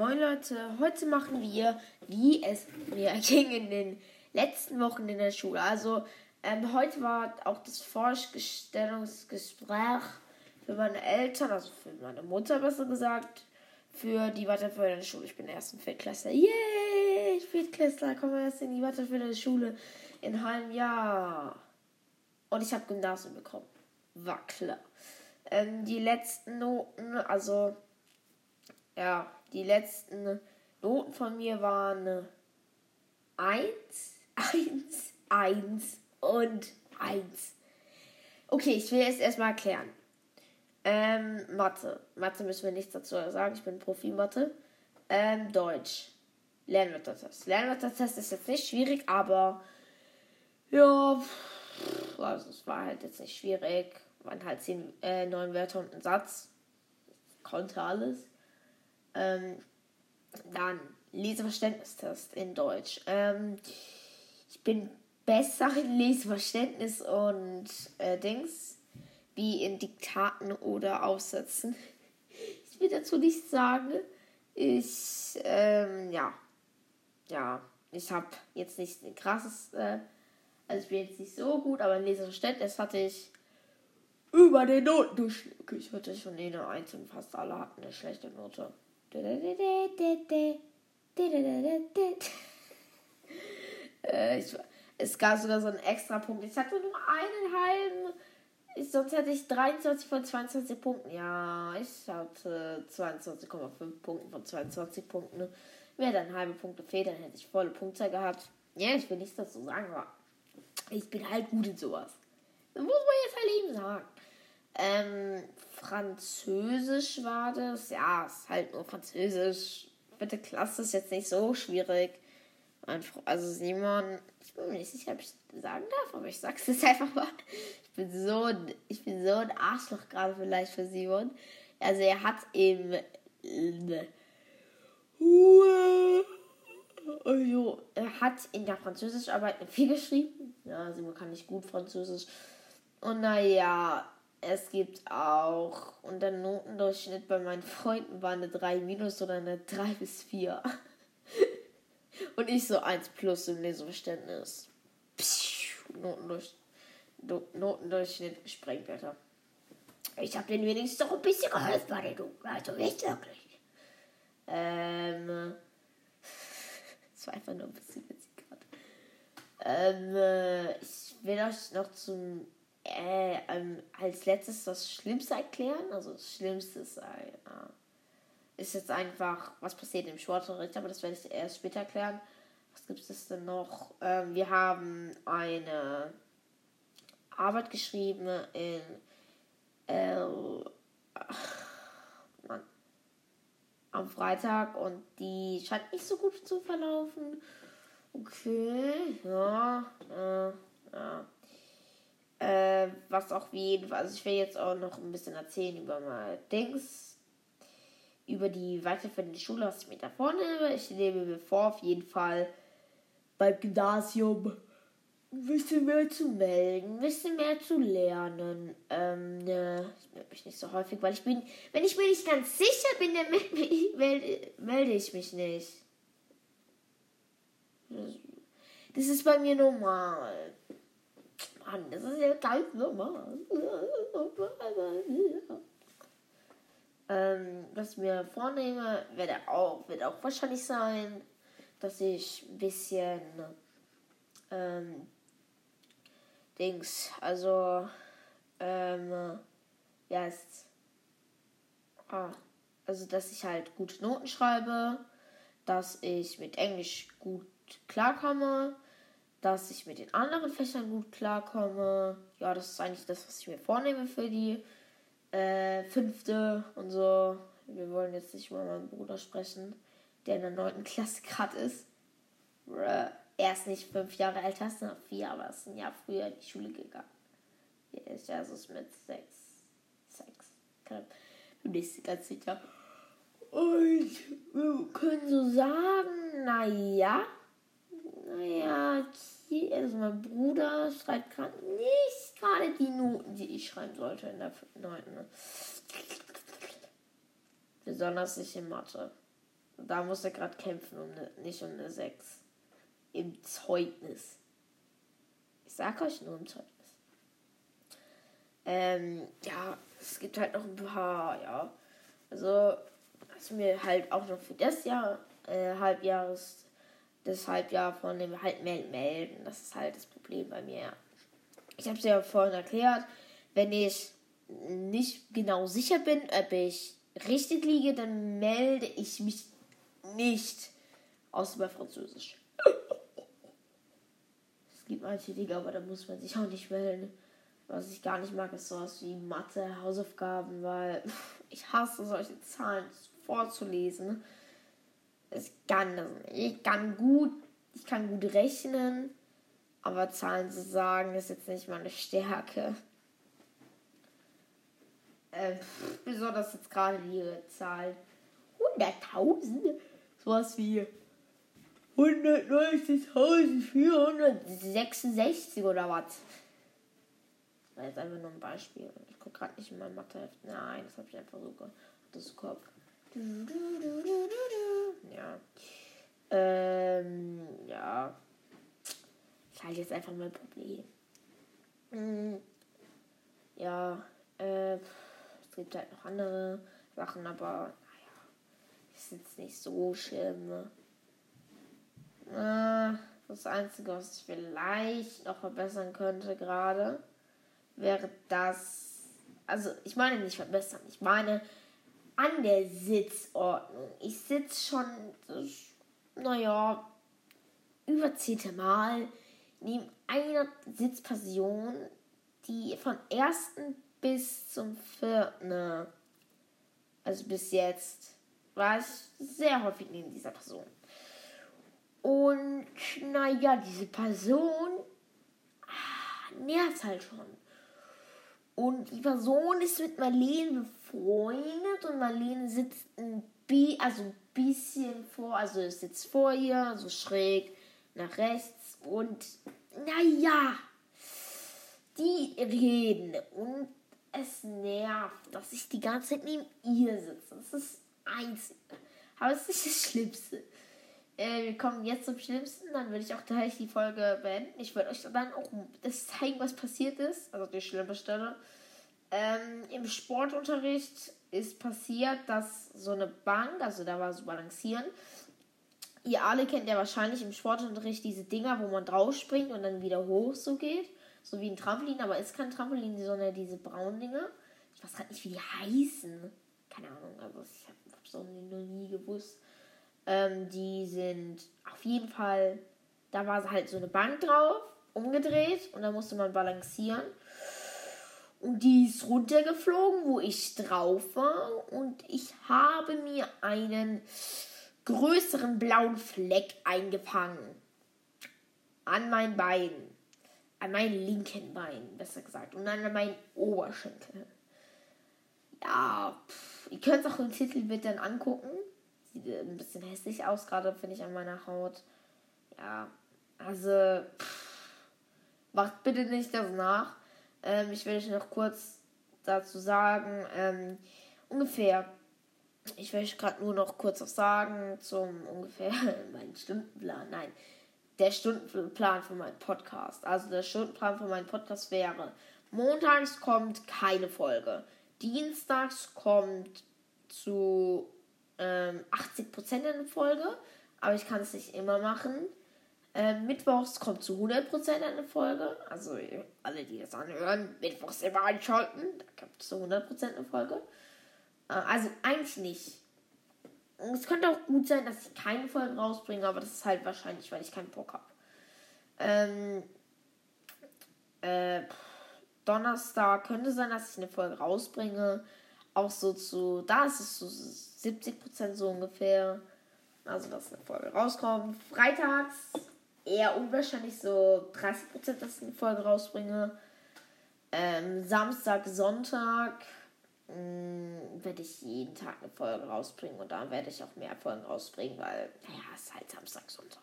Moin Leute, heute machen wir, wie es mir ging in den letzten Wochen in der Schule. Also ähm, heute war auch das Vorstellungsgespräch für meine Eltern, also für meine Mutter besser gesagt, für die weiterführende Schule. Ich bin erst ein Viertklässler. Yay, Viertklässler, komme erst in die weiterführende Schule in einem Jahr. Und ich habe Gymnasium bekommen. War klar. Ähm, die letzten Noten, also ja, die letzten Noten von mir waren 1, 1, 1 und 1. Okay, ich will jetzt erstmal erklären. Ähm, Mathe. Mathe müssen wir nichts dazu sagen. Ich bin Profi-Mathe. Ähm, Deutsch. Lernwörtertest. Lernwörtertest ist jetzt nicht schwierig, aber ja, also es war halt jetzt nicht schwierig. Waren halt zehn, äh, neun Wörter und ein Satz. Konnte alles. Ähm, dann Leseverständnistest in Deutsch. Ähm, ich bin besser in Leseverständnis und äh, Dings wie in Diktaten oder Aufsätzen. Ich will dazu nichts sagen. Ich, ähm, ja. Ja, ich habe jetzt nicht ein krasses, äh, also ich bin jetzt nicht so gut, aber in Leseverständnis hatte ich über den Notendurchschnitt. Okay, ich hatte schon eine 1 und fast alle hatten eine schlechte Note. Äh, es gab sogar so einen extra Punkt. Ich hatte nur einen halben. Sonst hätte ich 23 von 22 Punkten. Ja, ich hatte 22,5 Punkte von 22 Punkten. Wäre dann halbe Punkte fehlt, dann hätte ich volle Punktzahl gehabt. Ja, ich will nichts dazu sagen, aber ich bin halt gut in sowas. Das muss man jetzt halt eben sagen. Ähm, Französisch war das. Ja, ist halt nur Französisch. Bitte Klasse ist jetzt nicht so schwierig. Also Simon, ich bin mir nicht sicher, ob ich sagen darf, aber ich sag's jetzt einfach mal. Ich bin so, ich bin so ein Arschloch gerade vielleicht für Simon. Also er hat im er hat in der Französischarbeit 4 geschrieben. Ja, Simon kann nicht gut Französisch. Und naja, es gibt auch, und der Notendurchschnitt bei meinen Freunden war eine 3 minus oder eine 3 bis 4. und ich so 1 plus im Leseverständnis. Notendurch, Notendurchschnitt gesprengt, Alter. Ich habe den wenigstens doch ein bisschen geholfen den Noten, also nicht wirklich. Ähm. Das war einfach nur ein bisschen witzig gerade. Ähm, äh, ich will euch noch zum äh, ähm, als letztes das Schlimmste erklären. Also das Schlimmste ist, äh, ist jetzt einfach, was passiert im Sportunterricht, aber das werde ich erst später erklären. Was gibt es denn noch? Ähm, wir haben eine Arbeit geschrieben in äh, Mann, am Freitag und die scheint nicht so gut zu verlaufen. Okay, ja, äh, ja. Äh, was auch wie jeden Fall, also ich will jetzt auch noch ein bisschen erzählen über mal Dings, über die weiterführende Schule, was ich mir da vornehme. Ich nehme mir vor, auf jeden Fall beim Gymnasium ein bisschen mehr zu melden, ein bisschen mehr zu lernen. Ähm, ne, ich melde mich nicht so häufig, weil ich bin, wenn ich mir nicht ganz sicher bin, dann melde, melde ich mich nicht. Das ist bei mir normal. Mann, das ist ja ganz normal. ähm, was ich mir vornehme, wird auch, wird auch wahrscheinlich sein, dass ich ein bisschen ähm, Dings, also ähm, ja, ist, ah, also dass ich halt gute Noten schreibe, dass ich mit Englisch gut klarkomme, dass ich mit den anderen Fächern gut klarkomme. Ja, das ist eigentlich das, was ich mir vornehme für die äh, fünfte und so. Wir wollen jetzt nicht über meinen Bruder sprechen, der in der neunten Klasse gerade ist. Er ist nicht fünf Jahre älter, ist noch vier, aber ist ein Jahr früher in die Schule gegangen. Er ist also mit sechs. Sechs. Bin nicht ganz sicher. Und wir können so sagen, naja, naja, also mein Bruder schreibt gerade nicht gerade die Noten, die ich schreiben sollte in der 9. Besonders nicht in Mathe. Da muss er gerade kämpfen, um ne, nicht um eine 6. Im Zeugnis. Ich sag euch nur im Zeugnis. Ähm, ja, es gibt halt noch ein paar, ja. Also, was mir halt auch noch für das Jahr, äh, Halbjahres, das Halbjahr von dem halt melden. Das ist halt das Problem bei mir. Ich habe es ja vorhin erklärt, wenn ich nicht genau sicher bin, ob ich richtig liege, dann melde ich mich nicht. Außer bei Französisch. Es gibt manche Dinge, aber da muss man sich auch nicht melden. Was ich gar nicht mag, ist sowas wie Mathe, Hausaufgaben, weil ich hasse solche Zahlen vorzulesen. Ich kann. Ich kann gut, ich kann gut rechnen, aber Zahlen zu sagen ist jetzt nicht meine Stärke. Äh, besonders jetzt gerade die Zahl 100.000. Sowas wie 190.466 oder was. Das war jetzt einfach nur ein Beispiel. Ich gucke gerade nicht in mein Matheheft. Nein, das habe ich einfach so das im Kopf. Ja. Ähm, ja. Ist halt jetzt einfach mein Problem. Hm. Ja, äh, es gibt halt noch andere Sachen, aber naja, ist jetzt nicht so schlimm. Äh, das Einzige, was ich vielleicht noch verbessern könnte gerade, wäre das. Also, ich meine nicht verbessern, ich meine an der Sitzordnung. Ich sitze schon, naja, über zehnte Mal neben einer Sitzperson, die von ersten bis zum vierten, also bis jetzt, war ich sehr häufig neben dieser Person. Und naja, diese Person ah, nervt halt schon. Und die Person ist mit Marlene befreundet und Marlene sitzt ein, bi also ein bisschen vor, also sitzt vor ihr, so schräg nach rechts und naja, die reden und es nervt, dass ich die ganze Zeit neben ihr sitze. Das ist einzig. Aber es ist nicht das Schlimmste. Äh, wir kommen jetzt zum Schlimmsten, dann würde ich auch gleich die Folge beenden. Ich würde euch dann auch das zeigen, was passiert ist. Also die schlimme Stelle. Ähm, Im Sportunterricht ist passiert, dass so eine Bank, also da war so Balancieren. Ihr alle kennt ja wahrscheinlich im Sportunterricht diese Dinger, wo man drauf springt und dann wieder hoch so geht. So wie ein Trampolin, aber ist kein Trampolin, sondern diese braunen Dinge. Ich weiß gerade nicht, wie die heißen. Keine Ahnung, also ich habe es noch nie gewusst. Ähm, die sind auf jeden Fall, da war halt so eine Bank drauf, umgedreht und da musste man balancieren. Und die ist runtergeflogen, wo ich drauf war. Und ich habe mir einen größeren blauen Fleck eingefangen. An mein Bein. An meinem linken Bein, besser gesagt. Und an meinen Oberschenkel. Ja, pff, ihr könnt es auch im Titelbild dann angucken. Sieht ein bisschen hässlich aus, gerade finde ich an meiner Haut. Ja, also pff, macht bitte nicht das nach. Ähm, ich will euch noch kurz dazu sagen, ähm, ungefähr, ich euch gerade nur noch kurz was sagen zum ungefähr meinen Stundenplan. Nein, der Stundenplan für meinen Podcast. Also der Stundenplan für meinen Podcast wäre, montags kommt keine Folge. Dienstags kommt zu ähm, 80% eine Folge, aber ich kann es nicht immer machen. Ähm, Mittwochs kommt zu 100% eine Folge. Also alle, die das anhören, Mittwochs immer einschalten. Da kommt zu 100% eine Folge. Äh, also eigentlich nicht. Es könnte auch gut sein, dass ich keine Folgen rausbringe, aber das ist halt wahrscheinlich, weil ich keinen Bock habe. Ähm, äh, Donnerstag könnte sein, dass ich eine Folge rausbringe. Auch so zu, da ist es so 70% so ungefähr. Also, dass eine Folge rauskommt. Freitags eher unwahrscheinlich so 30%, dass ich eine Folge rausbringe. Ähm, Samstag, Sonntag werde ich jeden Tag eine Folge rausbringen und da werde ich auch mehr Folgen rausbringen, weil, naja, es ist halt Samstag, Sonntag.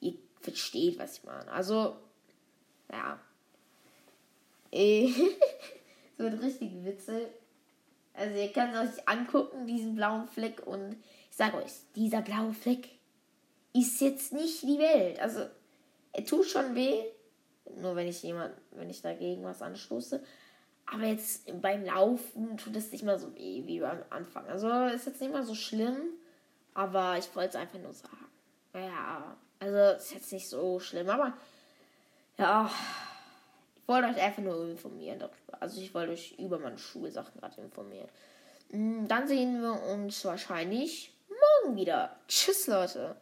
Ihr versteht, was ich meine. Also, ja. so ein richtig Witze. Also ihr könnt es euch angucken, diesen blauen Fleck und Ich sage euch, dieser blaue Fleck ist jetzt nicht die Welt. Also, er tut schon weh. Nur wenn ich jemand, wenn ich dagegen was anstoße. Aber jetzt beim Laufen tut es nicht mal so weh wie beim Anfang. Also ist jetzt nicht mal so schlimm. Aber ich wollte es einfach nur sagen. Ja, also ist jetzt nicht so schlimm. Aber ja, ich wollte euch einfach nur informieren darüber. Also ich wollte euch über meine Schulsachen gerade informieren. Mm, dann sehen wir uns wahrscheinlich morgen wieder. Tschüss, Leute.